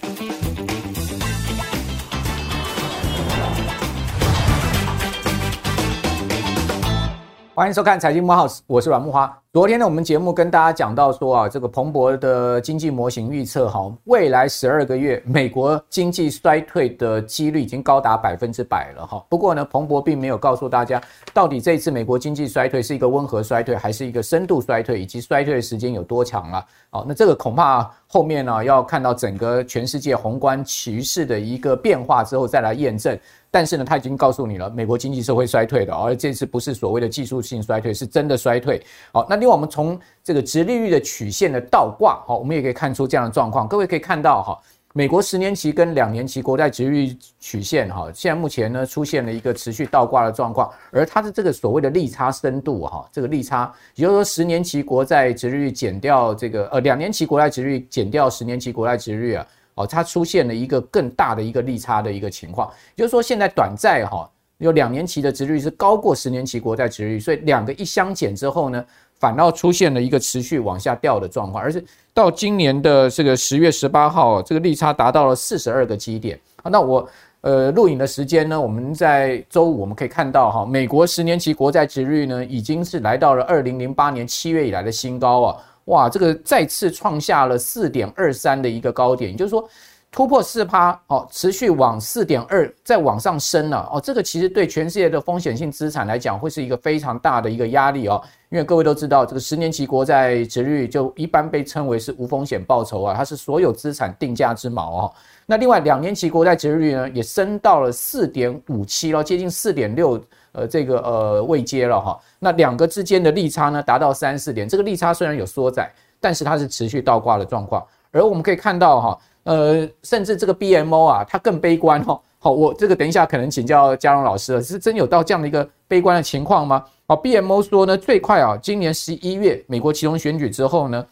Bye. 欢迎收看《财经慕 House》，我是阮木花。昨天呢，我们节目跟大家讲到说啊，这个彭博的经济模型预测哈，未来十二个月美国经济衰退的几率已经高达百分之百了哈。不过呢，彭博并没有告诉大家，到底这一次美国经济衰退是一个温和衰退，还是一个深度衰退，以及衰退的时间有多长啊？好，那这个恐怕后面呢，要看到整个全世界宏观趋势的一个变化之后再来验证。但是呢，他已经告诉你了，美国经济是会衰退的，而这次不是所谓的技术性衰退，是真的衰退。好，那另外我们从这个殖利率的曲线的倒挂，好，我们也可以看出这样的状况。各位可以看到哈，美国十年期跟两年期国债殖利率曲线哈，现在目前呢出现了一个持续倒挂的状况，而它的这个所谓的利差深度哈，这个利差，也就是说十年期国债殖利率减掉这个呃两年期国债殖利率减掉十年期国债殖利率啊。哦，它出现了一个更大的一个利差的一个情况，也就是说，现在短债哈有两年期的殖利率是高过十年期国债殖利率，所以两个一相减之后呢，反倒出现了一个持续往下掉的状况，而是到今年的这个十月十八号，这个利差达到了四十二个基点。那我呃录影的时间呢，我们在周五我们可以看到哈，美国十年期国债殖利率呢已经是来到了二零零八年七月以来的新高啊。哇，这个再次创下了四点二三的一个高点，也就是说突破四趴哦，持续往四点二再往上升了哦。这个其实对全世界的风险性资产来讲，会是一个非常大的一个压力哦。因为各位都知道，这个十年期国债殖利率就一般被称为是无风险报酬啊，它是所有资产定价之锚哦。那另外两年期国债殖利率呢，也升到了四点五七了，接近四点六。呃，这个呃位阶了哈，那两个之间的利差呢，达到三四点。这个利差虽然有缩窄，但是它是持续倒挂的状况。而我们可以看到哈，呃，甚至这个 BMO 啊，它更悲观哈。好，我这个等一下可能请教嘉荣老师了，是真有到这样的一个悲观的情况吗？好，BMO 说呢，最快啊，今年十一月美国期中选举之后呢，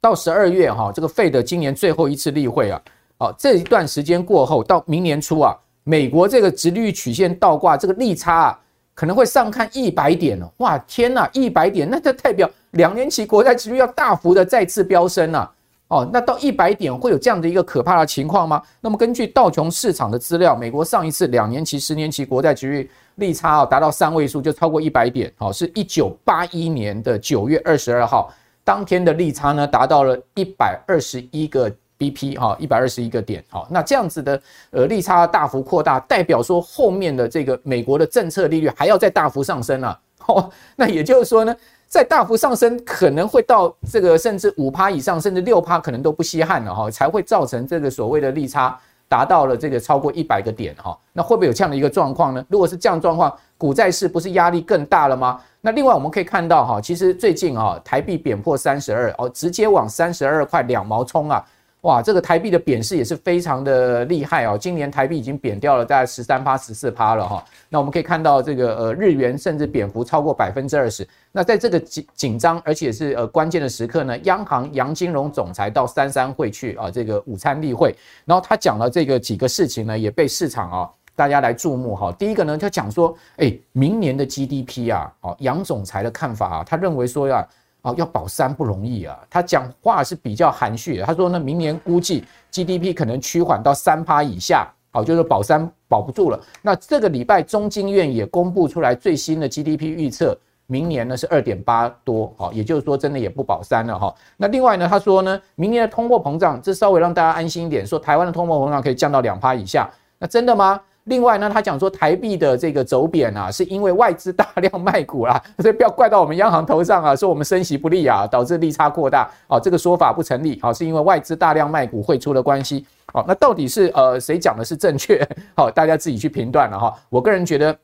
到十二月哈，这个费的今年最后一次例会啊，好，这一段时间过后，到明年初啊。美国这个殖利率曲线倒挂，这个利差啊，可能会上看一百点哦！哇，天呐，一百点，那就代表两年期国债殖利率要大幅的再次飙升啊！哦，那到一百点会有这样的一个可怕的情况吗？那么根据道琼市场的资料，美国上一次两年期、十年期国债殖利率利差啊达到三位数，就超过一百点，好，是一九八一年的九月二十二号，当天的利差呢达到了一百二十一个。BP 哈一百二十一个点，好，那这样子的呃利差大幅扩大，代表说后面的这个美国的政策利率还要再大幅上升啊，哦，那也就是说呢，在大幅上升可能会到这个甚至五趴以上，甚至六趴可能都不稀罕了哈，才会造成这个所谓的利差达到了这个超过一百个点哈，那会不会有这样的一个状况呢？如果是这样状况，股债市不是压力更大了吗？那另外我们可以看到哈，其实最近啊台币贬破三十二哦，直接往三十二块两毛冲啊。哇，这个台币的贬势也是非常的厉害哦。今年台币已经贬掉了大概十三趴、十四趴了哈。那我们可以看到，这个呃日元甚至贬幅超过百分之二十。那在这个紧紧张而且是呃关键的时刻呢，央行杨金龙总裁到三三会去啊，这个午餐例会，然后他讲了这个几个事情呢，也被市场啊大家来注目哈。第一个呢，他讲说，哎，明年的 GDP 啊，哦，杨总裁的看法啊，他认为说呀。哦，要保三不容易啊！他讲话是比较含蓄。他说呢，明年估计 GDP 可能趋缓到三趴以下，好，就是保三保不住了。那这个礼拜中经院也公布出来最新的 GDP 预测，明年呢是二点八多，好，也就是说真的也不保三了哈。那另外呢，他说呢，明年的通货膨胀，这稍微让大家安心一点，说台湾的通货膨胀可以降到两趴以下，那真的吗？另外呢，他讲说台币的这个走贬啊，是因为外资大量卖股啦，所以不要怪到我们央行头上啊，说我们升息不利啊，导致利差扩大啊，这个说法不成立啊，是因为外资大量卖股汇出的关系。好，那到底是呃谁讲的是正确？好，大家自己去评断了哈。我个人觉得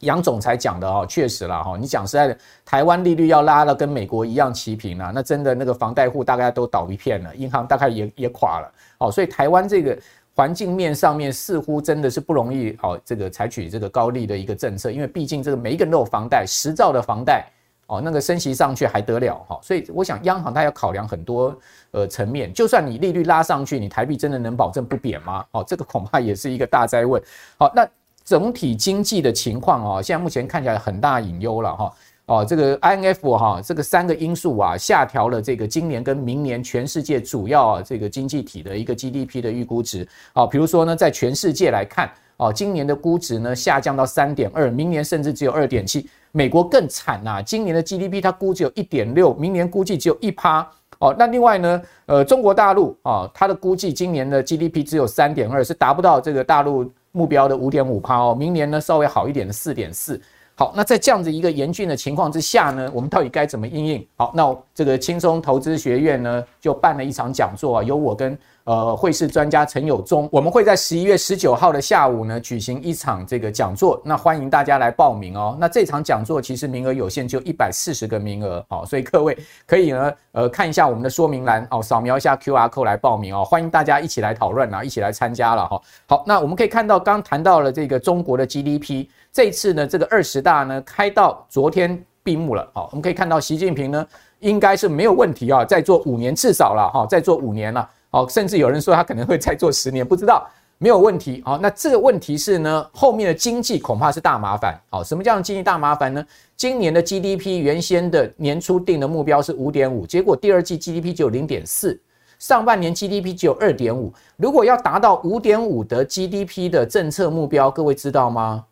杨总裁讲的哦，确实了哈。你讲实在的，台湾利率要拉了跟美国一样齐平啊，那真的那个房贷户大概都倒一片了，银行大概也也垮了。好，所以台湾这个。环境面上面似乎真的是不容易哦，这个采取这个高利的一个政策，因为毕竟这个每一个人都有房贷，十兆的房贷哦，那个升息上去还得了哈，所以我想央行它要考量很多呃层面，就算你利率拉上去，你台币真的能保证不贬吗？哦，这个恐怕也是一个大哉问。好，那整体经济的情况哦，现在目前看起来很大隐忧了哈。哦这个 INF 哈，这个三个因素啊，下调了这个今年跟明年全世界主要啊这个经济体的一个 GDP 的预估值。哦，比如说呢，在全世界来看，哦，今年的估值呢下降到三点二，明年甚至只有二点七。美国更惨呐，今年的 GDP 它估值有一点六，明年估计只有一趴。哦，那另外呢，呃，中国大陆啊，它的估计今年的 GDP 只有三点二，是达不到这个大陆目标的五点五趴哦。明年呢稍微好一点的四点四。好，那在这样子一个严峻的情况之下呢，我们到底该怎么应应？好，那这个轻松投资学院呢就办了一场讲座啊，由我跟呃汇市专家陈友忠，我们会在十一月十九号的下午呢举行一场这个讲座，那欢迎大家来报名哦。那这场讲座其实名额有限，就一百四十个名额，好，所以各位可以呢呃看一下我们的说明栏哦，扫描一下 QR code 来报名哦，欢迎大家一起来讨论啊，一起来参加了哈。好，那我们可以看到刚谈到了这个中国的 GDP。这次呢，这个二十大呢开到昨天闭幕了，好，我们可以看到习近平呢应该是没有问题啊，再做五年至少了哈，再做五年了，好，甚至有人说他可能会再做十年，不知道，没有问题，好，那这个问题是呢，后面的经济恐怕是大麻烦，好，什么叫经济大麻烦呢？今年的 GDP 原先的年初定的目标是五点五，结果第二季 GDP 只有零点四，上半年 GDP 只有二点五，如果要达到五点五的 GDP 的政策目标，各位知道吗？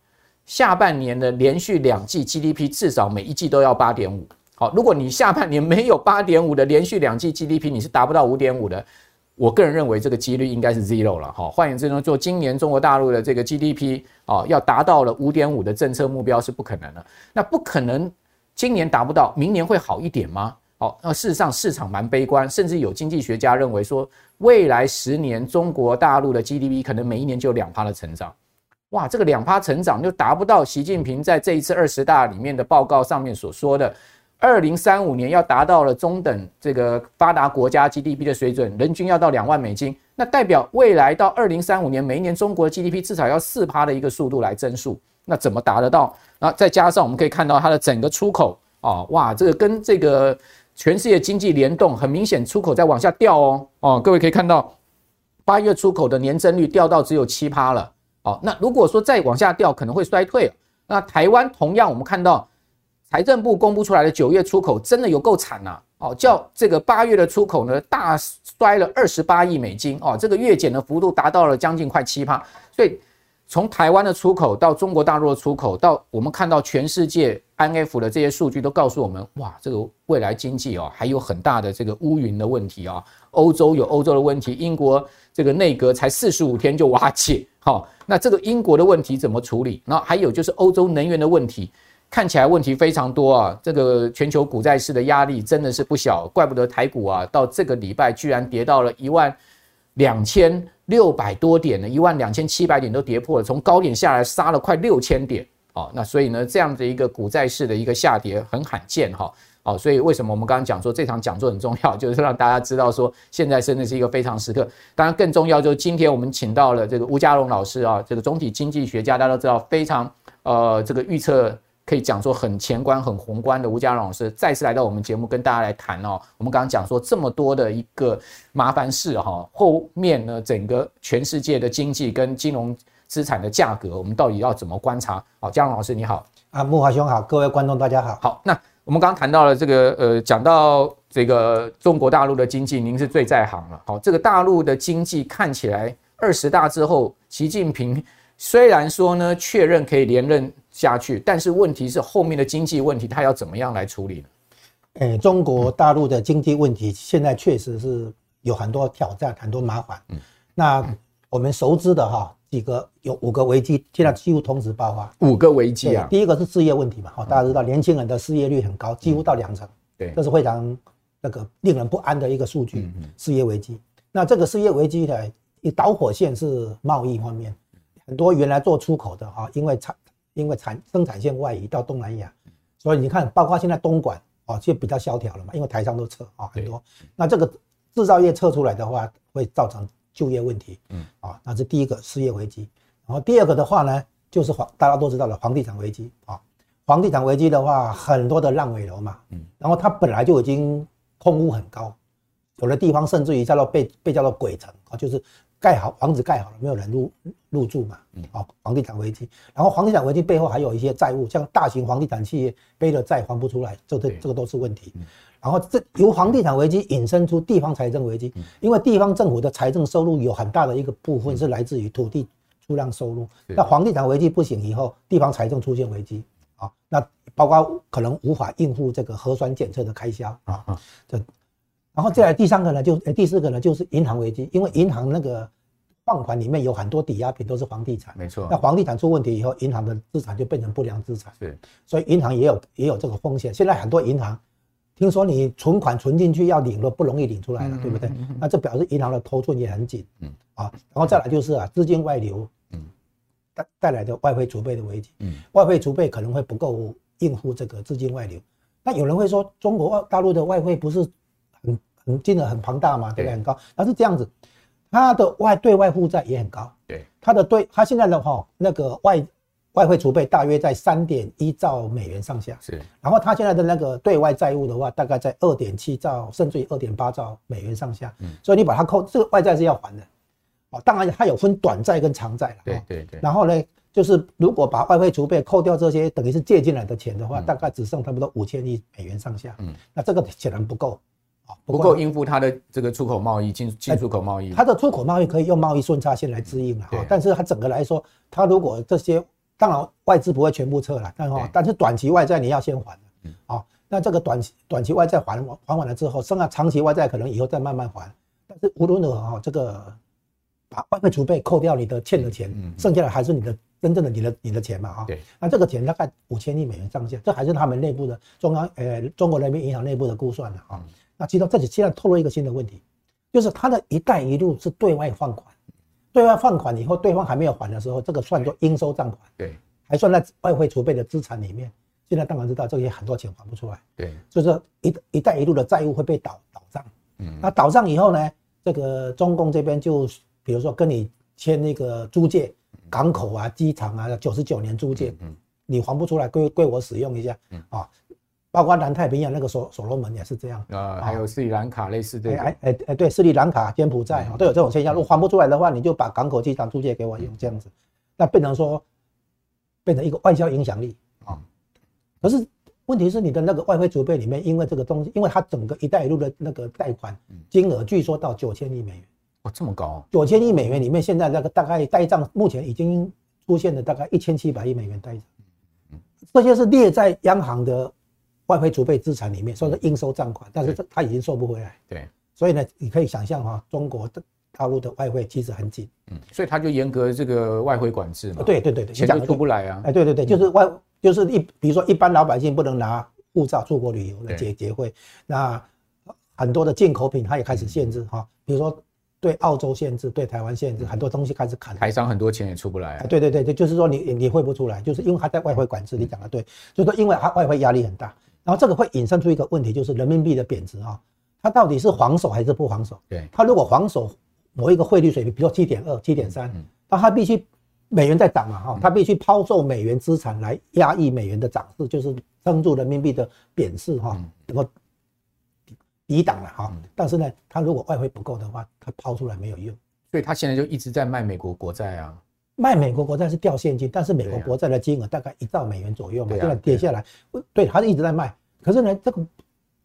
下半年的连续两季 GDP 至少每一季都要八点五。好，如果你下半年没有八点五的连续两季 GDP，你是达不到五点五的。我个人认为这个几率应该是 zero 了。哈，换言之呢，做今年中国大陆的这个 GDP 啊，要达到了五点五的政策目标是不可能的。那不可能，今年达不到，明年会好一点吗？好，那事实上市场蛮悲观，甚至有经济学家认为说，未来十年中国大陆的 GDP 可能每一年就有两趴的成长。哇，这个两趴成长就达不到习近平在这一次二十大里面的报告上面所说的，二零三五年要达到了中等这个发达国家 GDP 的水准，人均要到两万美金，那代表未来到二零三五年每一年中国 GDP 至少要四趴的一个速度来增速，那怎么达得到？那再加上我们可以看到它的整个出口啊，哇，这个跟这个全世界经济联动，很明显出口在往下掉哦，哦，各位可以看到八月出口的年增率掉到只有七趴了。好，那如果说再往下掉，可能会衰退。那台湾同样，我们看到财政部公布出来的九月出口真的有够惨呐！哦，叫这个八月的出口呢大衰了二十八亿美金哦，这个月减的幅度达到了将近快七趴。所以从台湾的出口到中国大陆的出口，到我们看到全世界 if 的这些数据都告诉我们，哇，这个未来经济哦还有很大的这个乌云的问题啊。欧洲有欧洲的问题，英国这个内阁才四十五天就瓦解。好，那这个英国的问题怎么处理？那还有就是欧洲能源的问题，看起来问题非常多啊。这个全球股债市的压力真的是不小，怪不得台股啊，到这个礼拜居然跌到了一万两千六百多点呢，一万两千七百点都跌破了，从高点下来杀了快六千点。好，那所以呢，这样的一个股债市的一个下跌很罕见哈。好，所以为什么我们刚刚讲说这场讲座很重要，就是让大家知道说现在真的是一个非常时刻。当然更重要就是今天我们请到了这个吴家荣老师啊，这个总体经济学家，大家都知道非常呃这个预测可以讲说很前观、很宏观的吴家荣老师再次来到我们节目跟大家来谈哦。我们刚刚讲说这么多的一个麻烦事哈，后面呢整个全世界的经济跟金融资产的价格，我们到底要怎么观察？好，家荣老师你好啊，木华兄好，各位观众大家好。好，那。我们刚刚谈到了这个，呃，讲到这个中国大陆的经济，您是最在行了。好，这个大陆的经济看起来二十大之后，习近平虽然说呢确认可以连任下去，但是问题是后面的经济问题，他要怎么样来处理呢？诶，中国大陆的经济问题现在确实是有很多挑战，很多麻烦。嗯，那我们熟知的哈。几个有五个危机，现在几乎同时爆发。五个危机啊！第一个是失业问题嘛，哈，大家知道年轻人的失业率很高，几乎到两成，对，这是非常那个令人不安的一个数据。失业危机，那这个失业危机的一导火线是贸易方面，很多原来做出口的啊，因为产因为产生产线外移到东南亚，所以你看，包括现在东莞啊，就比较萧条了嘛，因为台商都撤啊，很多。那这个制造业撤出来的话，会造成。就业问题，嗯，啊，那是第一个失业危机，然后第二个的话呢，就是房，大家都知道的，房地产危机。啊，房地产危机的话，很多的烂尾楼嘛，嗯，然后它本来就已经空屋很高，有的地方甚至于叫做被被叫做鬼城啊，就是盖好房子盖好了，没有人入入住嘛，哦，房地产危机，然后房地产危机背后还有一些债务，像大型房地产企业背了债还不出来，这这这个都是问题。然后这由房地产危机引申出地方财政危机，因为地方政府的财政收入有很大的一个部分是来自于土地出让收入，那房地产危机不行以后，地方财政出现危机啊，那包括可能无法应付这个核酸检测的开销啊，这。然后再来第三个呢，就第四个呢，就是银行危机，因为银行那个放款里面有很多抵押品都是房地产，没错。那房地产出问题以后，银行的资产就变成不良资产，是。所以银行也有也有这个风险。现在很多银行，听说你存款存进去要领了不容易领出来了，对不对？那这表示银行的头寸也很紧，嗯啊。然后再来就是啊，资金外流，嗯，带带来的外汇储备的危机，嗯，外汇储备可能会不够应付这个资金外流。那有人会说，中国大陆的外汇不是？很金额很庞大嘛，对不对？很高，它是这样子，它的外对外负债也很高。对，它的对，它现在的话，那个外外汇储备大约在三点一兆美元上下。是，然后它现在的那个对外债务的话，大概在二点七兆，甚至于二点八兆美元上下。嗯，所以你把它扣，这个外债是要还的。哦，当然它有分短债跟长债了。对对对。然后呢，就是如果把外汇储备扣掉这些，等于是借进来的钱的话，大概只剩差不多五千亿美元上下。嗯，那这个显然不够。不够应付它的这个出口贸易、进进出口贸易。它的出口贸易可以用贸易顺差线来支应了，但是它整个来说，它如果这些，当然外资不会全部撤了，但哈，但是短期外债你要先还啊，那这个短期短期外债还还完了之后，剩下长期外债可能以后再慢慢还。但是无论如何哈，这个把外汇储备扣掉你的欠的钱，剩下的还是你的真正的你的你的钱嘛啊？对，那这个钱大概五千亿美元上下，这还是他们内部的中央呃中国人民银行内部的估算的啊。那其实这里现在透露一个新的问题，就是它的一带一路是对外放款，对外放款以后，对方还没有还的时候，这个算作应收账款，对，还算在外汇储备的资产里面。现在当然知道这些很多钱还不出来，对，就是一一带一路的债务会被倒倒账，嗯，那倒账以后呢，这个中共这边就比如说跟你签那个租借港口啊、机场啊，九十九年租借，嗯，你还不出来归归我使用一下，嗯啊。包括南太平洋那个所所罗门也是这样。啊，还有斯里兰卡类似的，哎哎哎，对，斯里兰卡、柬埔寨都有这种现象。如果还不出来的话，你就把港口机场租借给我用，这样子，那变成说变成一个外交影响力。啊。可是问题是你的那个外汇储备里面，因为这个东西，因为它整个“一带一路”的那个贷款金额据说到九千亿美元，哇，这么高！九千亿美元里面，现在那个大概呆账目前已经出现了大概一千七百亿美元呆账，这些是列在央行的。外汇储备资产里面算是应收账款，但是这它已经收不回来。对，所以呢，你可以想象哈，中国的大陆的外汇其实很紧。嗯，所以他就严格这个外汇管制嘛。对对对对，钱就出不来啊。哎，对对对，就是外就是一，比如说一般老百姓不能拿护照出国旅游来结结汇，那很多的进口品它也开始限制哈，比如说对澳洲限制，对台湾限制，很多东西开始砍。台商很多钱也出不来。对对对，就是说你你汇不出来，就是因为他在外汇管制。你讲的对，就是说因为他外汇压力很大。然后这个会引申出一个问题，就是人民币的贬值啊，它到底是防守还是不防守？对，它如果防守某一个汇率水平，比如说七点二、七点三，那它必须美元在涨嘛哈，它必须抛售美元资产来压抑美元的涨势，就是撑住人民币的贬势哈，能够抵挡了哈。但是呢，它如果外汇不够的话，它抛出来没有用，所以它现在就一直在卖美国国债啊。卖美国国债是掉现金，但是美国国债的金额大概一兆美元左右嘛，现在跌下来，对，它是一直在卖。可是呢，这个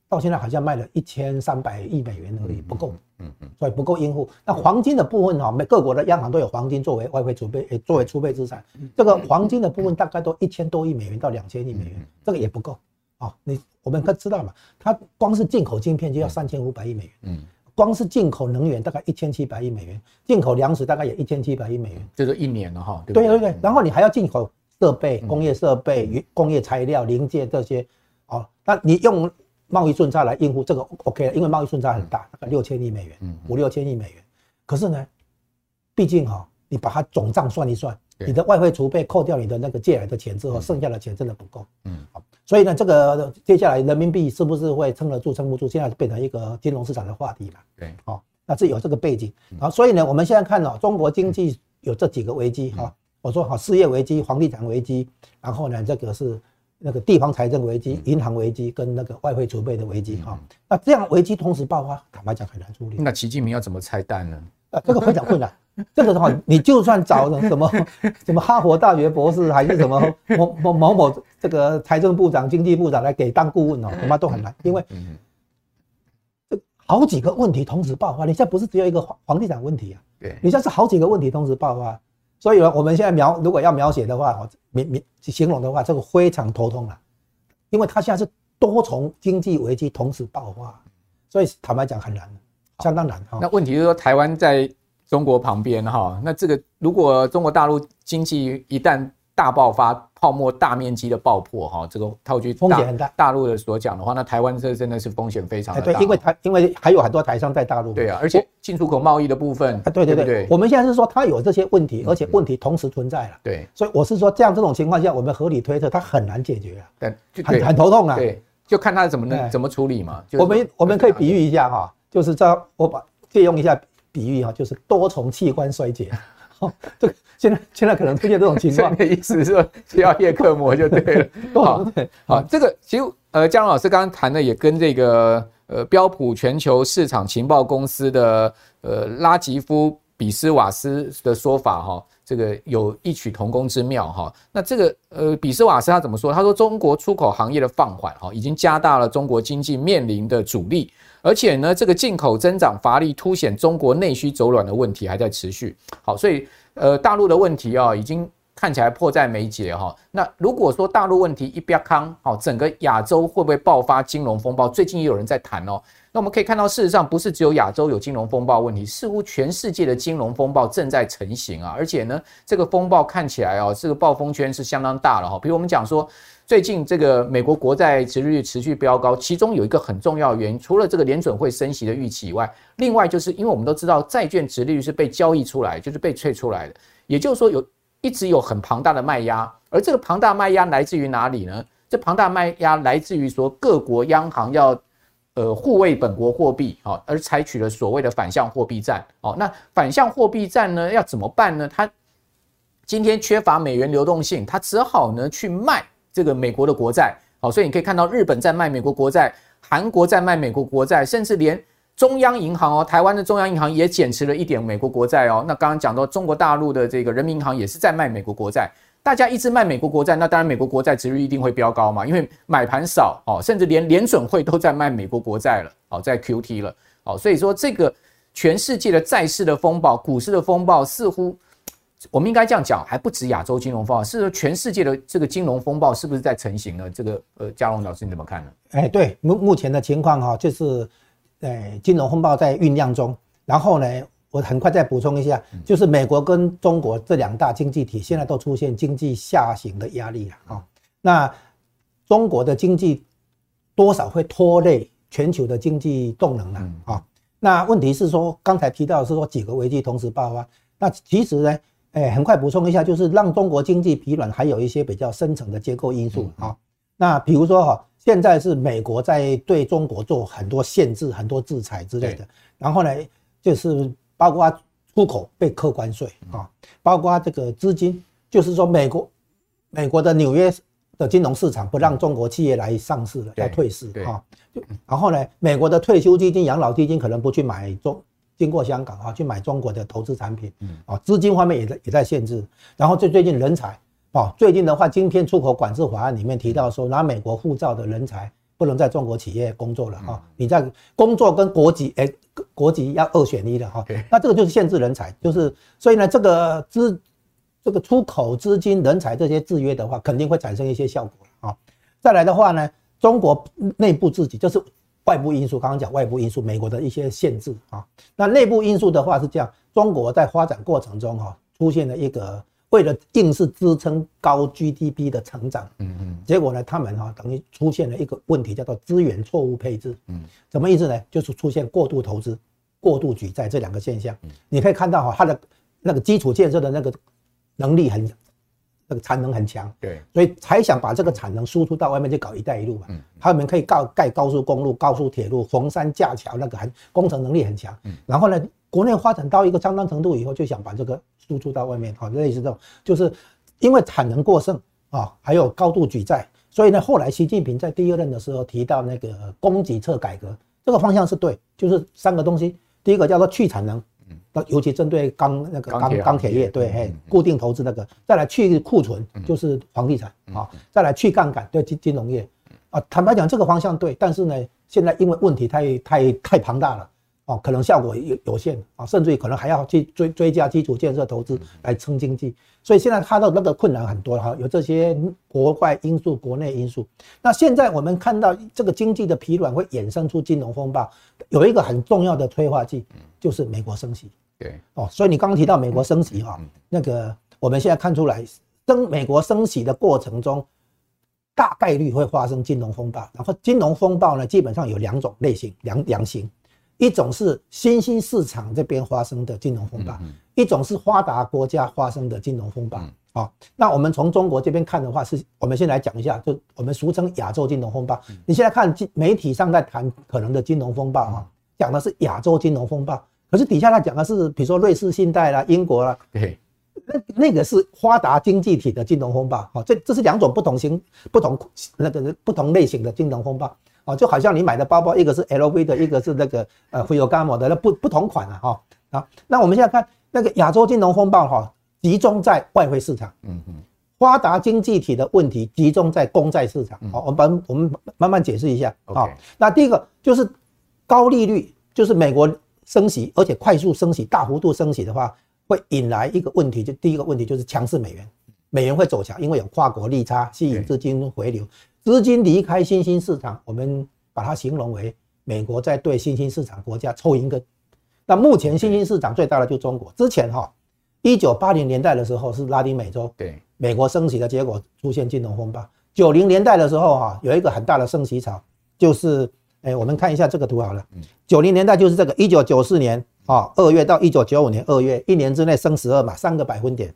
到现在好像卖了一千三百亿美元而已，不够，嗯嗯，所以不够应付。那黄金的部分哈，每各国的央行都有黄金作为外汇储备，诶，作为储备资产。这个黄金的部分大概都一千多亿美元到两千亿美元，这个也不够啊。你我们可知道嘛？它光是进口晶片就要三千五百亿美元，嗯。光是进口能源大概一千七百亿美元，进口粮食大概也一千七百亿美元，这是一年了哈。对对？对，然后你还要进口设备、工业设备、工业材料、零件这些，哦，那你用贸易顺差来应付这个 OK 了，因为贸易顺差很大，大概六千亿美元，五六千亿美元。可是呢，毕竟哈，你把它总账算一算，你的外汇储备扣掉你的那个借来的钱之后，剩下的钱真的不够。嗯，好。所以呢，这个接下来人民币是不是会撑得住、撑不住？现在变成一个金融市场的话题了。对，好，那是有这个背景好。所以呢，我们现在看到中国经济有这几个危机哈。我说好，失业危机、房地产危机，然后呢，这个是那个地方财政危机、银行危机跟那个外汇储备的危机哈。那这样危机同时爆发，坦白讲很难处理。那习近平要怎么拆弹呢？啊，这个非常困难。这个的话，你就算找什么 什么哈佛大学博士，还是什么某某某某这个财政部长、经济部长来给当顾问哦，恐怕都很难，因为这好几个问题同时爆发。你现在不是只有一个房房地产问题啊？对，你现在是好几个问题同时爆发。所以呢，我们现在描如果要描写的话，描描形容的话，这个非常头痛了，因为它现在是多重经济危机同时爆发，所以坦白讲很难，相当难。那问题是说台湾在。中国旁边哈，那这个如果中国大陆经济一旦大爆发，泡沫大面积的爆破哈，这个套句风险很大。大陆的所讲的话，那台湾这真的是风险非常大。对，因为台因为还有很多台商在大陆。对啊，而且进出口贸易的部分。对对对，我们现在是说它有这些问题，而且问题同时存在了。对，所以我是说这样这种情况下，我们合理推测它很难解决啊。对，很很头痛啊。对，就看它怎么能怎么处理嘛。我们我们可以比喻一下哈，就是这我把借用一下。比喻哈，就是多重器官衰竭。哦，这个现在现在可能出现这种情况，的意思是说需要叶克膜就对了。好，好，这个其实呃，江龙老师刚刚谈的也跟这个呃标普全球市场情报公司的呃拉吉夫比斯瓦斯的说法哈，这个有异曲同工之妙哈。那这个呃比斯瓦斯他怎么说？他说中国出口行业的放缓哈，已经加大了中国经济面临的阻力。而且呢，这个进口增长乏力，凸显中国内需走软的问题还在持续。好，所以呃，大陆的问题啊，已经看起来迫在眉睫哈。那如果说大陆问题一瘪康，好，整个亚洲会不会爆发金融风暴？最近也有人在谈哦。那我们可以看到，事实上不是只有亚洲有金融风暴问题，似乎全世界的金融风暴正在成型啊。而且呢，这个风暴看起来哦，这个暴风圈是相当大了哈。比如我们讲说。最近这个美国国债殖利率持续飙高，其中有一个很重要的原因，除了这个联准会升息的预期以外，另外就是因为我们都知道债券殖利率是被交易出来，就是被萃出来的，也就是说有一直有很庞大的卖压，而这个庞大卖压来自于哪里呢？这庞大卖压来自于说各国央行要呃护卫本国货币，好，而采取了所谓的反向货币战，哦，那反向货币战呢要怎么办呢？它今天缺乏美元流动性，它只好呢去卖。这个美国的国债，好，所以你可以看到日本在卖美国国债，韩国在卖美国国债，甚至连中央银行哦，台湾的中央银行也减持了一点美国国债哦。那刚刚讲到中国大陆的这个人民银行也是在卖美国国债，大家一直卖美国国债，那当然美国国债值率一定会飙高嘛，因为买盘少哦，甚至连联准会都在卖美国国债了，哦，在 QT 了，哦，所以说这个全世界的债市的风暴，股市的风暴似乎。我们应该这样讲，还不止亚洲金融风暴，是说全世界的这个金融风暴是不是在成型呢？这个呃，嘉龙老师你怎么看呢？哎，对，目目前的情况哈，就是，呃，金融风暴在酝酿中。然后呢，我很快再补充一下，就是美国跟中国这两大经济体现在都出现经济下行的压力了啊。那中国的经济多少会拖累全球的经济动能了啊？那问题是说，刚才提到的是说几个危机同时爆发，那其实呢？哎，很快补充一下，就是让中国经济疲软，还有一些比较深层的结构因素啊。那比如说哈，现在是美国在对中国做很多限制、很多制裁之类的。然后呢，就是包括出口被扣关税啊，包括这个资金，就是说美国美国的纽约的金融市场不让中国企业来上市了，要退市啊。然后呢，美国的退休基金、养老基金可能不去买中。经过香港啊，去买中国的投资产品，啊，资金方面也在也在限制。然后最最近人才，啊，最近的话，晶片出口管制法案里面提到说，拿美国护照的人才不能在中国企业工作了哈。你在工作跟国籍，哎，国籍要二选一的哈。那这个就是限制人才，就是所以呢，这个资这个出口资金、人才这些制约的话，肯定会产生一些效果啊。再来的话呢，中国内部自己就是。外部因素，刚刚讲外部因素，美国的一些限制啊。那内部因素的话是这样，中国在发展过程中哈，出现了一个为了硬是支撑高 GDP 的成长，嗯嗯，结果呢，他们哈等于出现了一个问题，叫做资源错误配置，嗯，什么意思呢？就是出现过度投资、过度举债这两个现象。你可以看到哈，它的那个基础建设的那个能力很。那个产能很强，对，所以才想把这个产能输出到外面去搞“一带一路”嘛。嗯，他们可以盖盖高速公路、高速铁路、逢山架桥，那个很工程能力很强。嗯，然后呢，国内发展到一个相当程度以后，就想把这个输出到外面，好，类似这种，就是因为产能过剩啊，还有高度举债，所以呢，后来习近平在第二任的时候提到那个供给侧改革，这个方向是对，就是三个东西，第一个叫做去产能。那尤其针对钢那个钢钢铁业，对，嘿，固定投资那个，再来去库存就是房地产啊，再来去杠杆对金金融业啊，坦白讲这个方向对，但是呢，现在因为问题太太太庞大了。哦，可能效果有有限啊，甚至于可能还要去追追加基础建设投资来撑经济，所以现在它的那个困难很多哈，有这些国外因素、国内因素。那现在我们看到这个经济的疲软会衍生出金融风暴，有一个很重要的催化剂就是美国升息。对，哦，所以你刚刚提到美国升息哈，那个我们现在看出来升美国升息的过程中，大概率会发生金融风暴。然后金融风暴呢，基本上有两种类型，两两型。一种是新兴市场这边发生的金融风暴，一种是发达国家发生的金融风暴。好，那我们从中国这边看的话，是我们先来讲一下，就我们俗称亚洲金融风暴。你现在看媒体上在谈可能的金融风暴啊，讲的是亚洲金融风暴，可是底下他讲的是，比如说瑞士信贷啦、英国啦，对，那那个是发达经济体的金融风暴。好，这这是两种不同型、不同那个不同类型的金融风暴。哦，就好像你买的包包，一个是 LV 的，一个是那个呃 Ferragamo 的，那不不同款啊，哈啊。那我们现在看那个亚洲金融风暴哈，集中在外汇市场，嗯嗯，发达经济体的问题集中在公债市场。好，我们把我们慢慢解释一下啊。那第一个就是高利率，就是美国升息，而且快速升息、大幅度升息的话，会引来一个问题，就第一个问题就是强势美元，美元会走强，因为有跨国利差，吸引资金回流。资金离开新兴市场，我们把它形容为美国在对新兴市场国家抽银根。那目前新兴市场最大的就中国。之前哈，一九八零年代的时候是拉丁美洲，对美国升息的结果出现金融风暴。九零年代的时候哈，有一个很大的升息潮，就是哎，我们看一下这个图好了。九零年代就是这个一九九四年啊二月到一九九五年二月，一年之内升十二嘛，三个百分点。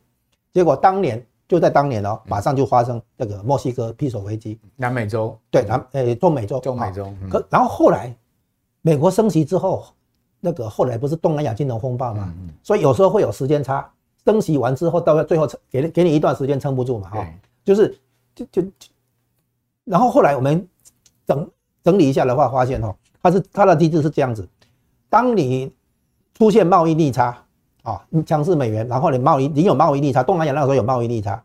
结果当年。就在当年哦，马上就发生这个墨西哥庇索危机。南美洲对南呃中美洲中美洲。可然后后来美国升息之后，那个后来不是东南亚金融风暴嘛？所以有时候会有时间差，升息完之后到最后给给你一段时间撑不住嘛？哈，就是就就然后后来我们整整理一下的话，发现哦，它是它的机制是这样子：当你出现贸易逆差。啊，强势美元，然后你贸易，你有贸易逆差，东南亚那个时候有贸易逆差，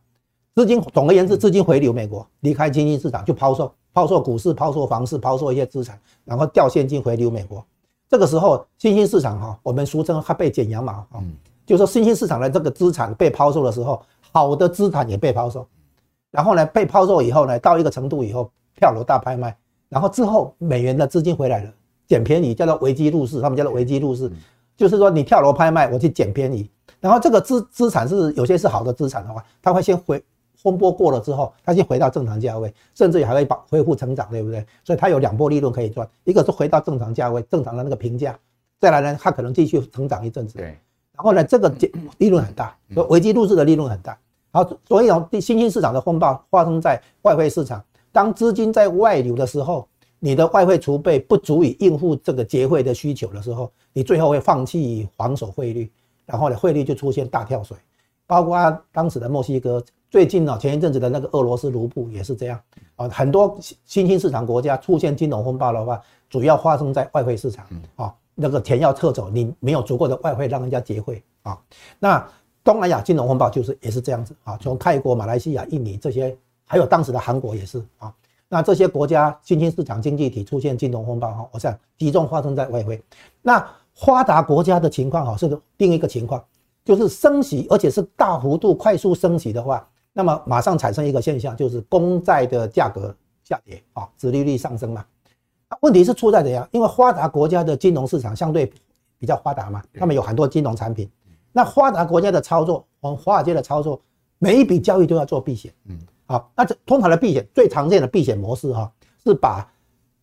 资金总而言之，资金回流美国，离开新兴市场就抛售，抛售股市，抛售房市，抛售一些资产，然后调现金回流美国。这个时候，新兴市场哈，我们俗称它被剪羊毛啊，就是说新兴市场的这个资产被抛售的时候，好的资产也被抛售，然后呢，被抛售以后呢，到一个程度以后，跳楼大拍卖，然后之后美元的资金回来了，捡便宜，叫做危机入市，他们叫做危机入市。就是说，你跳楼拍卖，我去捡便宜，然后这个资资产是有些是好的资产的话，它会先回风波过了之后，它先回到正常价位，甚至还会保恢复成长，对不对？所以它有两波利润可以赚，一个是回到正常价位，正常的那个评价，再来呢，它可能继续成长一阵子。对，然后呢，这个利润很大，所以危机入市的利润很大。好，所以哦，新兴市场的风暴发生在外汇市场，当资金在外流的时候。你的外汇储备不足以应付这个结汇的需求的时候，你最后会放弃防守汇率，然后呢，汇率就出现大跳水，包括当时的墨西哥，最近呢，前一阵子的那个俄罗斯卢布也是这样啊。很多新兴市场国家出现金融风暴的话，主要发生在外汇市场啊，那个钱要撤走，你没有足够的外汇让人家结汇啊。那东南亚金融风暴就是也是这样子啊，从泰国、马来西亚、印尼这些，还有当时的韩国也是啊。那这些国家新兴市场经济体出现金融风暴哈，我想集中发生在外汇。那发达国家的情况哈是另一个情况，就是升息，而且是大幅度快速升息的话，那么马上产生一个现象，就是公债的价格下跌啊，殖利率上升嘛。问题是出在怎样？因为发达国家的金融市场相对比较发达嘛，他们有很多金融产品。那发达国家的操作，我们华尔街的操作，每一笔交易都要做避险。嗯。好，那这通常的避险最常见的避险模式哈，是把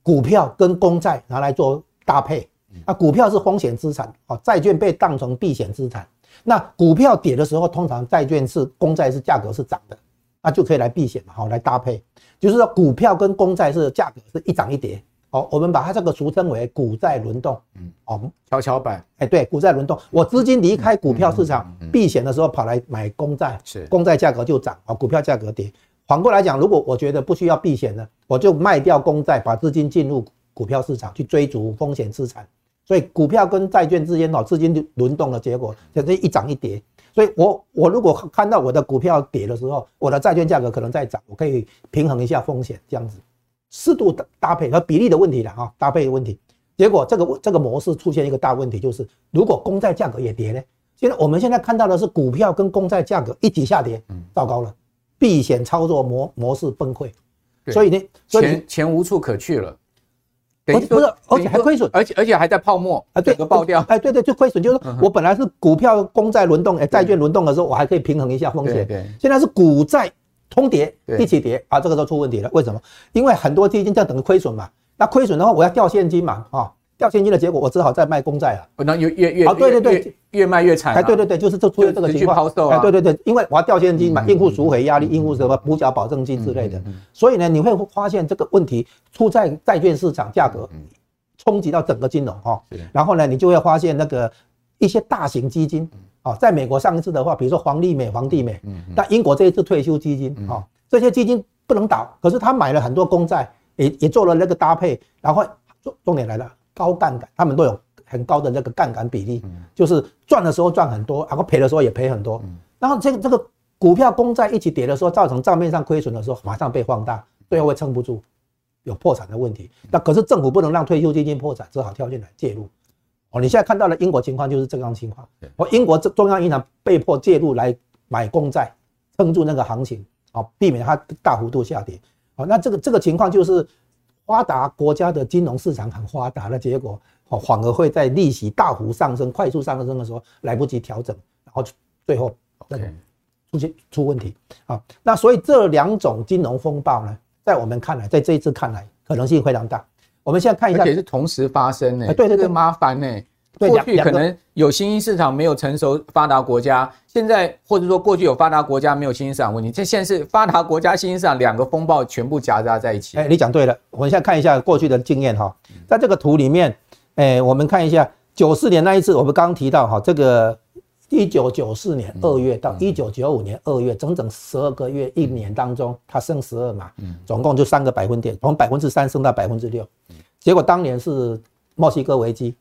股票跟公债拿来做搭配。啊，股票是风险资产，啊，债券被当成避险资产。那股票跌的时候，通常债券是公债是价格是涨的，那就可以来避险嘛，好来搭配。就是说股票跟公债是价格是一涨一跌。好，我们把它这个俗称为股债轮动。嗯，哦，跷跷板。哎，对，股债轮动，我资金离开股票市场避险的时候，跑来买公债，是公债价格就涨，啊，股票价格跌。反过来讲，如果我觉得不需要避险呢，我就卖掉公债，把资金进入股票市场去追逐风险资产，所以股票跟债券之间哦资金轮动的结果，就是一涨一跌。所以我我如果看到我的股票跌的时候，我的债券价格可能在涨，我可以平衡一下风险，这样子适度的搭配和比例的问题了哈，搭配的问题。结果这个这个模式出现一个大问题，就是如果公债价格也跌呢？现在我们现在看到的是股票跟公债价格一起下跌，糟糕了，避险操作模模式崩溃，所以呢，钱钱无处可去了，不是，而且还亏损，而且而且还在泡沫啊，对，爆掉，哎，对对，就亏损，就是我本来是股票公债轮动，哎，债券轮动的时候，我还可以平衡一下风险，对，现在是股债通跌，一起跌啊，这个时候出问题了，为什么？因为很多基金在等亏损嘛，那亏损的话，我要掉现金嘛，啊。掉现金的结果，我只好再卖公债了。那越越越啊，对对对，越卖越惨。哎，对对对，就是这出现这个情况。哎，对对对，因为我要掉现金嘛，应付赎回压力，应付什么补缴保证金之类的。所以呢，你会发现这个问题出在债券市场价格冲击到整个金融哈。然后呢，你就会发现那个一些大型基金啊，在美国上一次的话，比如说黄利美、黄帝美，那英国这一次退休基金啊，这些基金不能倒，可是他买了很多公债，也也做了那个搭配，然后重重点来了。高杠杆，他们都有很高的那个杠杆比例，就是赚的时候赚很多，然后赔的时候也赔很多。然后这个这个股票公债一起跌的时候，造成账面上亏损的时候，马上被放大，最后会撑不住，有破产的问题。那可是政府不能让退休基金破产，只好跳进来介入。哦，你现在看到的英国情况就是这样情况。哦，英国中央银行被迫介入来买公债，撑住那个行情，哦，避免它大幅度下跌。哦，那这个这个情况就是。发达国家的金融市场很发达的结果，哦，反而会在利息大幅上升、快速上升的时候来不及调整，然后最后出现出问题啊。那所以这两种金融风暴呢，在我们看来，在这一次看来，可能性非常大。我们现在看一下，而且是同时发生呢。对对对，麻烦呢。过去可能有新兴市场没有成熟发达国家，现在或者说过去有发达国家没有新兴市场问题，这现在是发达国家新兴市场两个风暴全部夹杂在一起。哎，你讲对了，我们现在看一下过去的经验哈，在这个图里面，哎，我们看一下九四年那一次，我们刚刚提到哈，这个一九九四年二月到一九九五年二月，整整十二个月，一年当中它升十二嘛，总共就三个百分点，从百分之三升到百分之六，结果当年是墨西哥危机。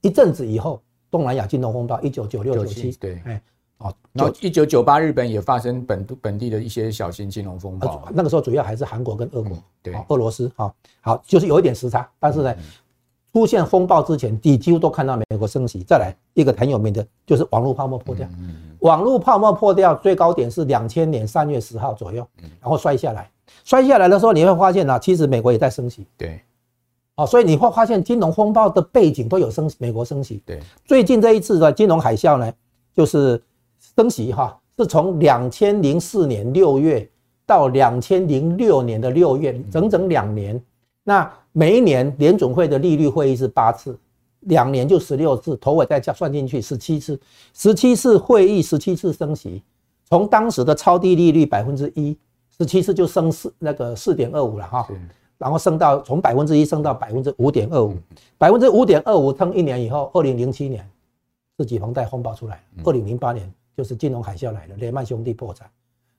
一阵子以后，东南亚金融风暴，一九九六九七，对，哎，哦，然后一九九八日本也发生本本地的一些小型金融风暴，那个时候主要还是韩国跟俄国，对，俄罗斯，哈，好，就是有一点时差，但是呢，出现风暴之前，你几乎都看到美国升息。再来一个很有名的，就是网络泡沫破掉，网络泡沫破掉最高点是两千年三月十号左右，然后摔下来，摔下来的时候你会发现呢，其实美国也在升息，对。哦，所以你会发现金融风暴的背景都有升，美国升息。对，最近这一次的金融海啸呢，就是升息哈，是从两千零四年六月到两千零六年的六月，整整两年。那每一年联总会的利率会议是八次，两年就十六次，头尾再加算进去十七次，十七次会议，十七次升息。从当时的超低利率百分之一，十七次就升四那个四点二五了哈。然后升到从百分之一升到百分之五点二五，百分之五点二五撑一年以后，二零零七年次级房贷风暴出来，二零零八年就是金融海啸来了，雷曼兄弟破产，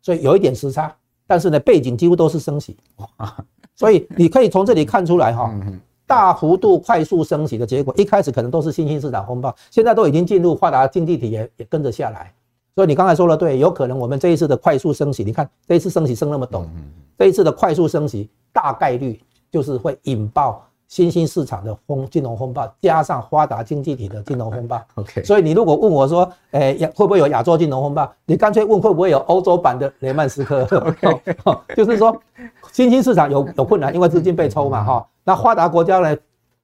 所以有一点时差，但是呢背景几乎都是升息，所以你可以从这里看出来哈，大幅度快速升息的结果，一开始可能都是新兴市场风暴，现在都已经进入发达经济体也也跟着下来，所以你刚才说的对，有可能我们这一次的快速升息，你看这一次升息升那么陡，这一次的快速升息。大概率就是会引爆新兴市场的风金融风暴，加上发达经济体的金融风暴。OK，所以你如果问我说，诶，会不会有亚洲金融风暴？你干脆问会不会有欧洲版的雷曼斯科？OK，就是说新兴市场有有困难，因为资金被抽嘛，哈。那发达国家呢，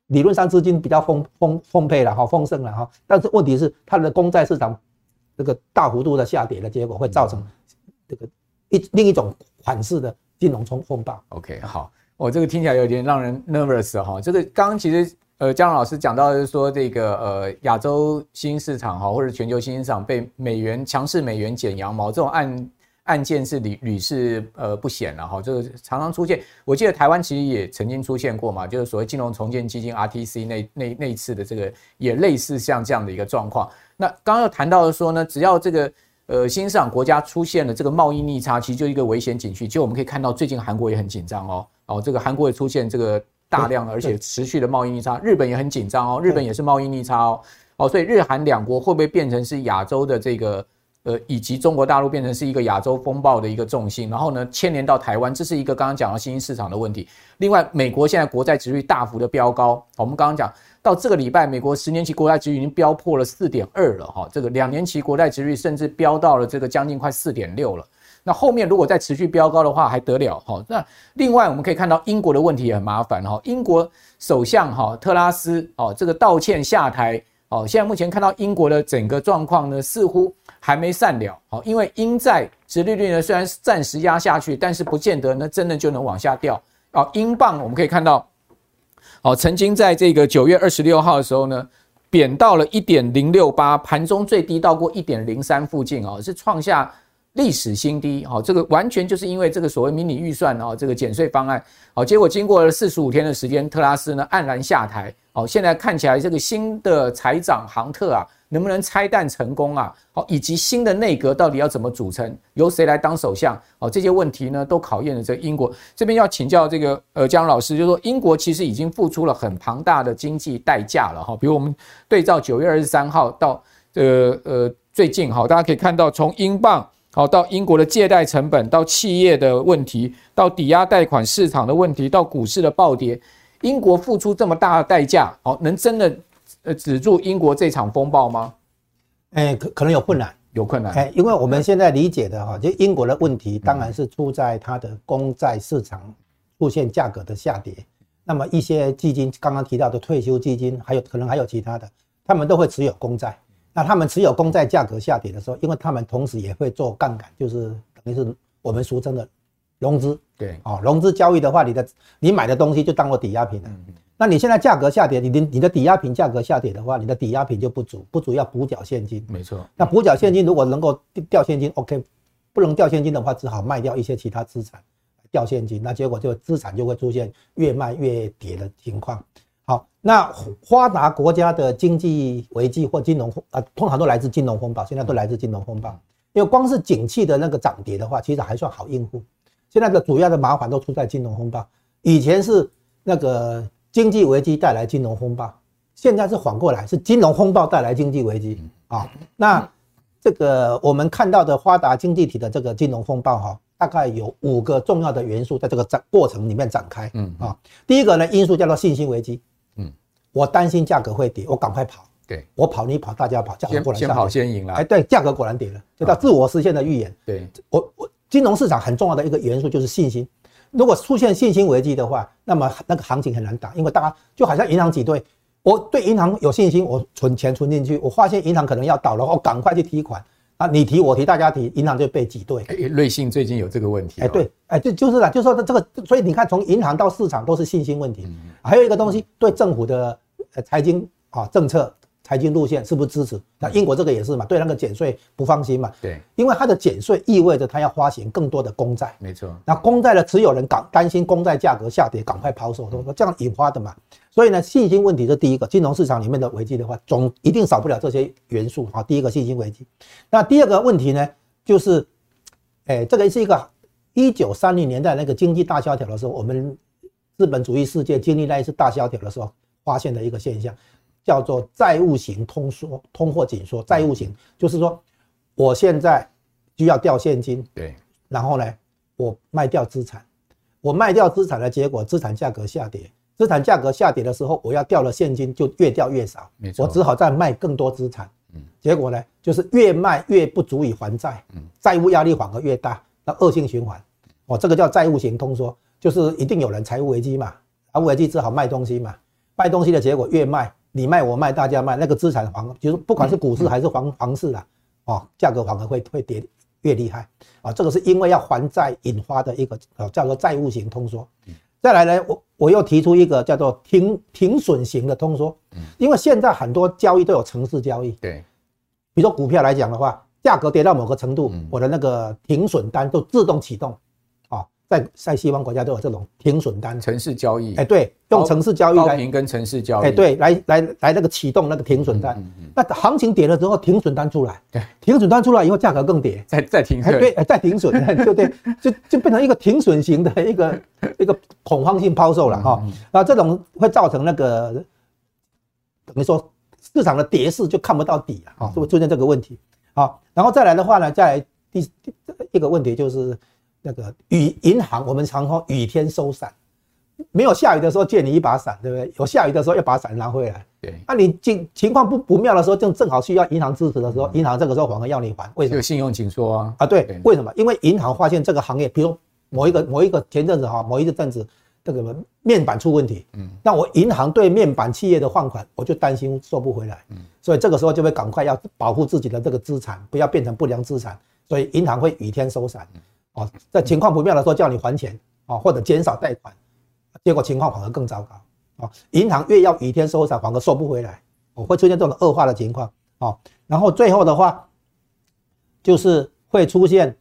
理论上资金比较丰丰丰沛了，哈，丰盛了，哈。但是问题是，它的公债市场这个大幅度的下跌的结果，会造成这个一另一种款式的。金融冲风暴，OK，好，我这个听起来有点让人 nervous 哈。这个刚刚其实呃，姜老师讲到的是说这个呃，亚洲新兴市场哈，或者全球新兴市场被美元强势美元剪羊毛这种案案件是屡屡试呃不鲜了哈，这个常常出现。我记得台湾其实也曾经出现过嘛，就是所谓金融重建基金 RTC 那那那一次的这个也类似像这样的一个状况。那刚刚又谈到的说呢，只要这个。呃，新兴市场国家出现了这个贸易逆差，其实就一个危险警讯。其实我们可以看到，最近韩国也很紧张哦。哦，这个韩国也出现这个大量而且持续的贸易逆差，日本也很紧张哦，日本也是贸易逆差哦，哦，所以日韩两国会不会变成是亚洲的这个呃，以及中国大陆变成是一个亚洲风暴的一个重心，然后呢牵连到台湾，这是一个刚刚讲到新兴市场的问题。另外，美国现在国债殖率大幅的飙高，我们刚刚讲到这个礼拜，美国十年期国债殖率已经飙破了四点二了哈，这个两年期国债殖率甚至飙到了这个将近快四点六了。那后面如果再持续飙高的话，还得了哈？那另外我们可以看到英国的问题也很麻烦哈。英国首相哈特拉斯哦，这个道歉下台哦，现在目前看到英国的整个状况呢，似乎还没散了好。因为英债殖利率呢虽然是暂时压下去，但是不见得呢真的就能往下掉哦。英镑我们可以看到哦，曾经在这个九月二十六号的时候呢，贬到了一点零六八，盘中最低到过一点零三附近哦，是创下。历史新低，好，这个完全就是因为这个所谓迷你预算啊，这个减税方案，好，结果经过了四十五天的时间，特拉斯呢黯然下台，好，现在看起来这个新的财长杭特啊，能不能拆弹成功啊？好，以及新的内阁到底要怎么组成，由谁来当首相？好，这些问题呢，都考验了这个英国这边要请教这个呃江老师，就是说英国其实已经付出了很庞大的经济代价了哈，比如我们对照九月二十三号到呃呃最近哈，大家可以看到从英镑。好，到英国的借贷成本，到企业的问题，到抵押贷款市场的问题，到股市的暴跌，英国付出这么大的代价，好，能真的呃止住英国这场风暴吗？哎，可可能有困难，有困难。哎，因为我们现在理解的哈，就英国的问题，当然是出在它的公债市场出现价格的下跌。那么一些基金，刚刚提到的退休基金，还有可能还有其他的，他们都会持有公债。那他们持有公债价格下跌的时候，因为他们同时也会做杠杆，就是等于是我们俗称的融资。对，哦，融资交易的话，你的你买的东西就当做抵押品了。嗯。那你现在价格下跌，你的你的抵押品价格下跌的话，你的抵押品就不足，不足要补缴现金。没错。那补缴现金如果能够掉现金，OK；不能掉现金的话，只好卖掉一些其他资产掉现金。那结果就资产就会出现越卖越跌的情况。好，那发达国家的经济危机或金融啊，通常都来自金融风暴，现在都来自金融风暴。因为光是景气的那个涨跌的话，其实还算好应付。现在的主要的麻烦都出在金融风暴。以前是那个经济危机带来金融风暴，现在是反过来，是金融风暴带来经济危机啊。那这个我们看到的发达经济体的这个金融风暴哈，大概有五个重要的元素在这个展过程里面展开。嗯啊，第一个呢因素叫做信心危机。嗯我担心价格会跌，我赶快跑。对，我跑你跑，大家跑，价格果然先跑先赢了。哎，对，价格果然跌了，就叫自我实现的预言。对，我我金融市场很重要的一个元素就是信心。如果出现信心危机的话，那么那个行情很难打，因为大家就好像银行挤兑，我对银行有信心，我存钱存进去，我发现银行可能要倒了，我赶快去提款。啊，你提我提，大家提，银行就被挤兑。哎，瑞信最近有这个问题。哎，对，哎，就就是啦，就是说这个，所以你看，从银行到市场都是信心问题。还有一个东西，对政府的。呃，财经啊，政策、财经路线是不是支持？那英国这个也是嘛，对那个减税不放心嘛。对，因为它的减税意味着它要发行更多的公债。没错。那公债的持有人赶担心公债价格下跌，赶快抛售，都说这样引发的嘛。所以呢，信心问题是第一个，金融市场里面的危机的话，总一定少不了这些元素啊。第一个信心危机。那第二个问题呢，就是，哎，这个是一个一九三零年代那个经济大萧条的时候，我们资本主义世界经历那一次大萧条的时候。发现的一个现象，叫做债务型通缩、通货紧缩。债务型就是说，我现在就要掉现金，对，然后呢，我卖掉资产，我卖掉资产的结果，资产价格下跌，资产价格下跌的时候，我要掉了现金就越掉越少，没错，我只好再卖更多资产，嗯，结果呢，就是越卖越不足以还债，嗯，债务压力反而越大，那恶性循环，哦，这个叫债务型通缩，就是一定有人财务危机嘛，财务危机只好卖东西嘛。卖东西的结果越卖，你卖我卖大家卖，那个资产反而就是不管是股市还是房房市啦，哦，价格反而会会跌越厉害。啊，这个是因为要还债引发的一个呃叫做债务型通缩。再来呢，我我又提出一个叫做停停损型的通缩，因为现在很多交易都有城市交易，对，比如说股票来讲的话，价格跌到某个程度，我的那个停损单就自动启动，啊，在在西方国家都有这种停损单，城市交易，哎，对，用城市交易来跟城市交易，哎，对，来来来那个启动那个停损单。嗯嗯、那行情跌了之后，停损单出来，对，停损单出来以后，价格更跌，再再停损，对，再停损，对不对？就就变成一个停损型的一个一个恐慌性抛售了哈。那这种会造成那个等于说市场的跌势就看不到底啊，就会出现这个问题。好，然后再来的话呢，再来第第一个问题就是。那个雨银行，我们常说雨天收伞，没有下雨的时候借你一把伞，对不对？有下雨的时候要把伞拿回来。对，那你情情况不不妙的时候，正正好需要银行支持的时候，银行这个时候反而要你还，为什么？有信用紧缩啊。啊，对，为什么？因为银行发现这个行业，比如某一个某一个前阵子哈，某一个阵子这个面板出问题，嗯，那我银行对面板企业的放款，我就担心收不回来，嗯，所以这个时候就会赶快要保护自己的这个资产，不要变成不良资产，所以银行会雨天收伞。哦，在情况不妙的时候叫你还钱啊，或者减少贷款，结果情况反而更糟糕啊！银行越要雨天收伞，反而收不回来，哦，会出现这种恶化的情况啊。然后最后的话，就是会出现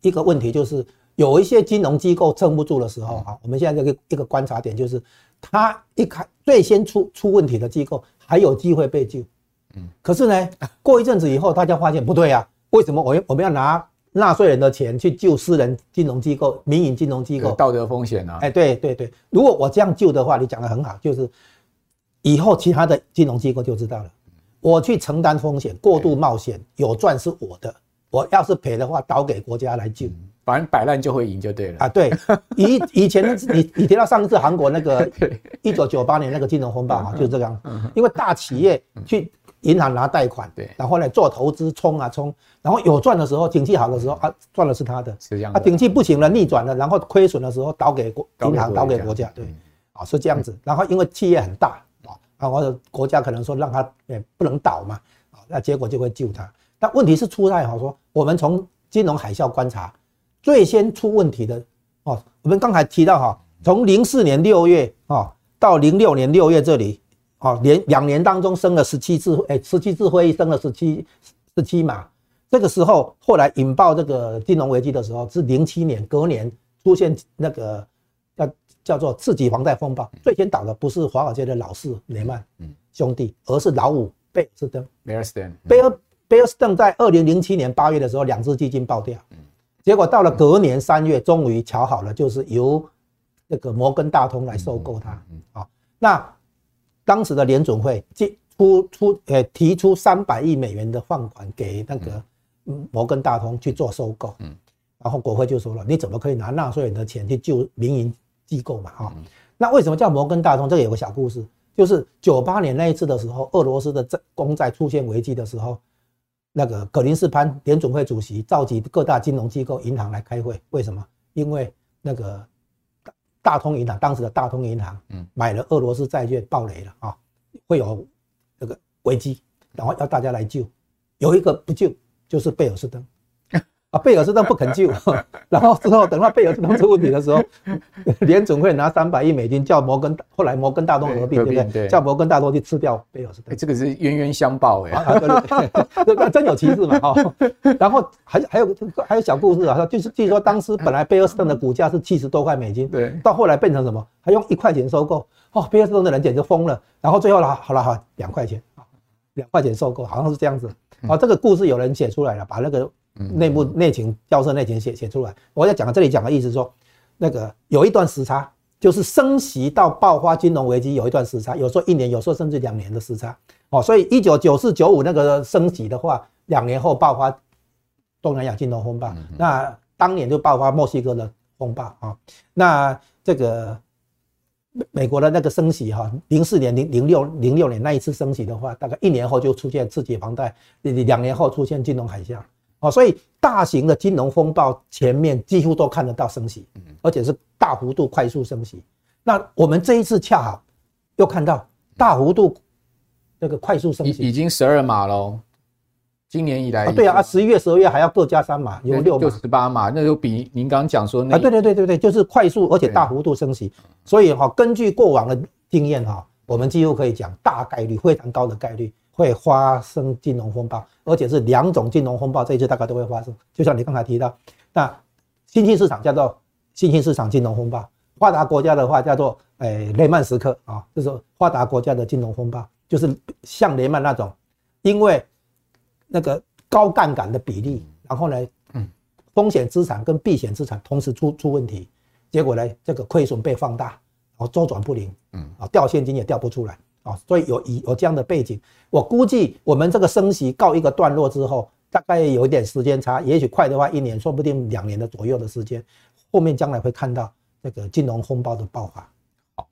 一个问题，就是有一些金融机构撑不住的时候啊，我们现在这个一个观察点就是，它一开最先出出问题的机构还有机会被救，嗯，可是呢，过一阵子以后，大家发现不对呀，为什么我我们要拿？纳税人的钱去救私人金融机构、民营金融机构，道德风险啊！哎，对对对，如果我这样救的话，你讲的很好，就是以后其他的金融机构就知道了，我去承担风险、过度冒险，有赚是我的，我要是赔的话，倒给国家来救，反正摆烂就会赢就对了。啊！对，以以前 你你提到上次韩国那个 一九九八年那个金融风暴啊，就是这样，因为大企业去。银行拿贷款，对，然后呢做投资冲啊冲，然后有赚的时候，景气好的时候啊赚的是他的，是这样。啊，景气不行了，逆转了，然后亏损的时候倒给国银行，倒给国家，对，啊是这样子。然后因为企业很大啊，然后国家可能说让他也不能倒嘛，啊，那结果就会救他。但问题是出在好说，我们从金融海啸观察，最先出问题的哦，我们刚才提到哈，从零四年六月啊到零六年六月这里。哦，连两年当中升了十七次，哎，十七次会议升了十七十七码。这个时候，后来引爆这个金融危机的时候，是零七年，隔年出现那个叫叫做次级房贷风暴。最先倒的不是华尔街的老四雷曼兄弟，而是老五贝尔斯登。贝尔斯登，贝尔贝尔斯登在二零零七年八月的时候，两只基金爆掉。结果到了隔年三月，终于瞧好了，就是由那个摩根大通来收购它。啊，那。当时的联准会提出出呃提出三百亿美元的放款给那个摩根大通去做收购，嗯，然后国会就说了，你怎么可以拿纳税人的钱去救民营机构嘛？哈，那为什么叫摩根大通？这个有个小故事，就是九八年那一次的时候，俄罗斯的债公债出现危机的时候，那个格林斯潘联准会主席召集各大金融机构银行来开会，为什么？因为那个。大通银行当时的大通银行，嗯，买了俄罗斯债券暴雷了啊，会有这个危机，然后要大家来救，有一个不救，就是贝尔斯登。啊，贝尔斯登不肯救，然后之后等到贝尔斯登出问题的时候，联准会拿三百亿美金叫摩根，后来摩根大通合并，对不对？叫摩根大通去吃掉贝尔斯登。这个是冤冤相报哎，啊，对对对，真有其事嘛哈。然后还还有还有小故事啊，就是据说当时本来贝尔斯登的股价是七十多块美金，对，到后来变成什么？他用一块钱收购，哦，贝尔斯登的人简直疯了。然后最后了，好了好，两块钱，两块钱收购，好像是这样子。啊，这个故事有人写出来了，把那个。内部内情，教授内情写写出来。我要讲这里讲的意思说，那个有一段时差，就是升息到爆发金融危机有一段时差，有时候一年，有时候甚至两年的时差。哦，所以一九九四九五那个升息的话，两年后爆发东南亚金融风暴，那当年就爆发墨西哥的风暴啊。那这个美国的那个升息哈，零四年零零六零六年那一次升息的话，大概一年后就出现次级房贷，两年后出现金融海啸。哦，所以大型的金融风暴前面几乎都看得到升息，而且是大幅度快速升息。那我们这一次恰好又看到大幅度那个快速升息，已经十二码喽。今年以来，对啊，十一月、十二月还要各加三码，有六码，就十八码，那就比您刚刚讲说那啊，对对对对对，就是快速而且大幅度升息。所以哈，根据过往的经验哈，我们几乎可以讲大概率，非常高的概率。会发生金融风暴，而且是两种金融风暴，这一次大概都会发生。就像你刚才提到，那新兴市场叫做新兴市场金融风暴，发达国家的话叫做诶雷曼时刻啊，就是发达国家的金融风暴，就是像雷曼那种，因为那个高杠杆的比例，然后呢，嗯，风险资产跟避险资产同时出出问题，结果呢，这个亏损被放大，然后周转不灵，嗯，啊，调现金也调不出来。啊，所以有以有这样的背景，我估计我们这个升息告一个段落之后，大概有一点时间差，也许快的话一年，说不定两年的左右的时间，后面将来会看到这个金融风暴的爆发。好，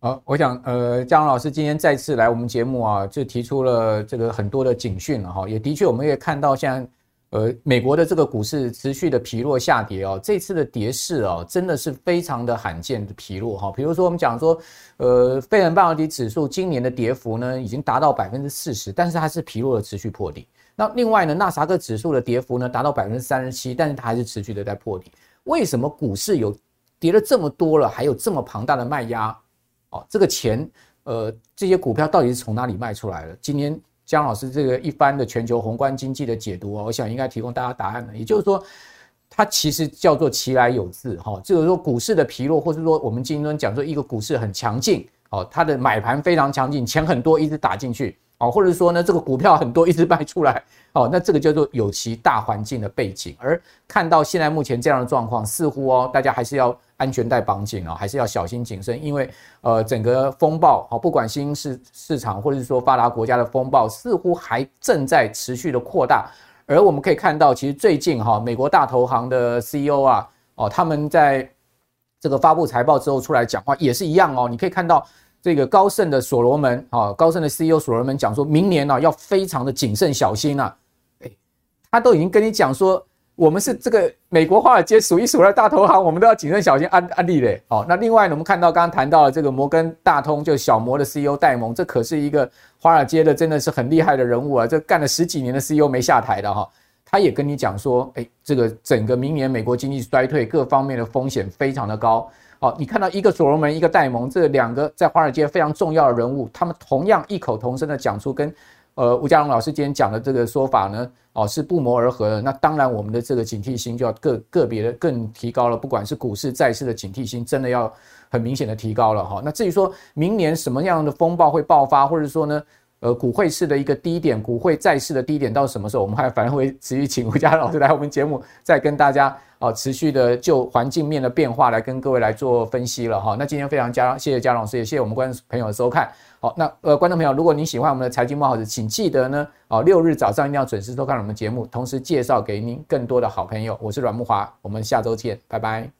呃，我想，呃，嘉荣老师今天再次来我们节目啊，就提出了这个很多的警讯了哈，也的确我们也看到现在。呃，美国的这个股市持续的疲弱下跌哦，这次的跌势哦，真的是非常的罕见的疲弱哈。比如说我们讲说，呃，费城半导体指数今年的跌幅呢，已经达到百分之四十，但是它是疲弱的持续破底。那另外呢，纳斯达克指数的跌幅呢，达到百分之三十七，但是它还是持续的在破底。为什么股市有跌了这么多了，还有这么庞大的卖压？哦，这个钱，呃，这些股票到底是从哪里卖出来的？今天。江老师这个一般的全球宏观经济的解读啊，我想应该提供大家答案了。也就是说，它其实叫做其来有自哈，就是说股市的疲弱，或是说我们今天讲说一个股市很强劲，哦，它的买盘非常强劲，钱很多一直打进去，哦，或者说呢这个股票很多一直卖出来，哦，那这个叫做有其大环境的背景。而看到现在目前这样的状况，似乎哦大家还是要。安全带绑紧哦，还是要小心谨慎，因为呃，整个风暴啊，不管新兴市市场或者是说发达国家的风暴，似乎还正在持续的扩大。而我们可以看到，其实最近哈，美国大投行的 CEO 啊，哦，他们在这个发布财报之后出来讲话也是一样哦。你可以看到这个高盛的所罗门啊，高盛的 CEO 所罗门讲说，明年呢要非常的谨慎小心啊。他都已经跟你讲说。我们是这个美国华尔街数一数二大投行，我们都要谨慎小心安安利嘞。好，那另外呢，我们看到刚刚谈到了这个摩根大通，就小摩的 CEO 戴蒙，这可是一个华尔街的真的是很厉害的人物啊，这干了十几年的 CEO 没下台的哈。他也跟你讲说，哎，这个整个明年美国经济衰退，各方面的风险非常的高。好，你看到一个所罗门，一个戴蒙，这两个在华尔街非常重要的人物，他们同样异口同声的讲出跟。呃，吴家荣老师今天讲的这个说法呢，哦，是不谋而合的。那当然，我们的这个警惕心就要个个别的更提高了。不管是股市、债市的警惕心，真的要很明显的提高了哈。那至于说明年什么样的风暴会爆发，或者说呢，呃，股汇市的一个低点，股汇债市的低点到什么时候，我们还反而会持续请吴家龙老师来我们节目，再跟大家啊持续的就环境面的变化来跟各位来做分析了哈。那今天非常家谢谢家龙老师，也谢谢我们观众朋友的收看。好，那呃，观众朋友，如果您喜欢我们的财经慕 House，请记得呢，哦，六日早上一定要准时收看我们节目，同时介绍给您更多的好朋友。我是阮慕华，我们下周见，拜拜。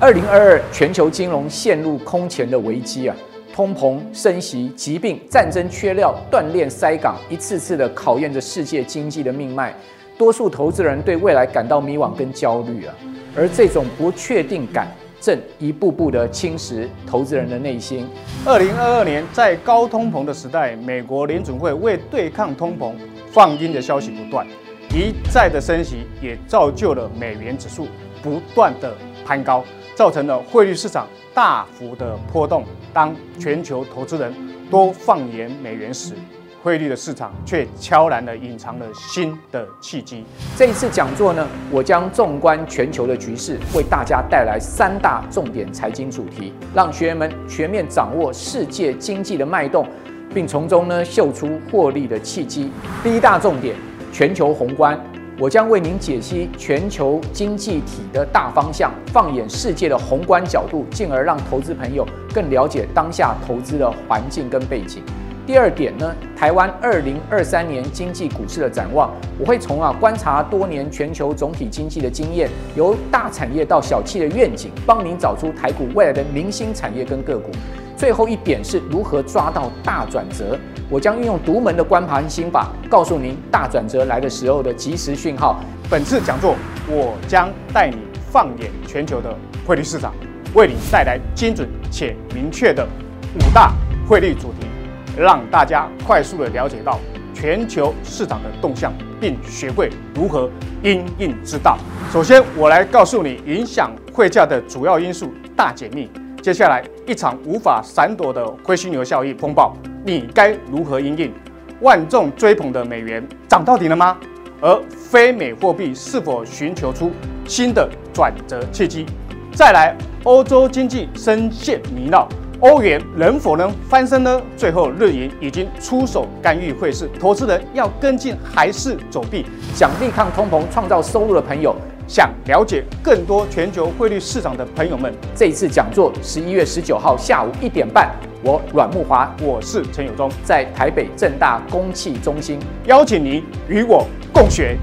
二零二二全球金融陷入空前的危机啊，通膨、升息、疾病、战争、缺料、断链、塞港，一次次的考验着世界经济的命脉。多数投资人对未来感到迷惘跟焦虑啊，而这种不确定感。正一步步的侵蚀投资人的内心。二零二二年，在高通膨的时代，美国联准会为对抗通膨放鹰的消息不断，一再的升息也造就了美元指数不断的攀高，造成了汇率市场大幅的波动。当全球投资人都放眼美元时，汇率的市场却悄然地隐藏了新的契机。这一次讲座呢，我将纵观全球的局势，为大家带来三大重点财经主题，让学员们全面掌握世界经济的脉动，并从中呢嗅出获利的契机。第一大重点，全球宏观，我将为您解析全球经济体的大方向，放眼世界的宏观角度，进而让投资朋友更了解当下投资的环境跟背景。第二点呢，台湾二零二三年经济股市的展望，我会从啊观察多年全球总体经济的经验，由大产业到小企的愿景，帮您找出台股未来的明星产业跟个股。最后一点是如何抓到大转折，我将运用独门的观盘心法，告诉您大转折来的时候的及时讯号。本次讲座，我将带你放眼全球的汇率市场，为你带来精准且明确的五大汇率主题。让大家快速的了解到全球市场的动向，并学会如何因应之道。首先，我来告诉你影响汇价的主要因素大解密。接下来，一场无法闪躲的灰犀牛效应风暴，你该如何因应？万众追捧的美元涨到底了吗？而非美货币是否寻求出新的转折契机？再来，欧洲经济深陷泥淖，欧元能否能翻身呢？最后，日银已经出手干预汇市，投资人要跟进还是走避？想力抗通膨、创造收入的朋友，想了解更多全球汇率市场的朋友们，这一次讲座十一月十九号下午一点半，我阮木华，我是陈友忠，在台北正大公器中心邀请您与我共学。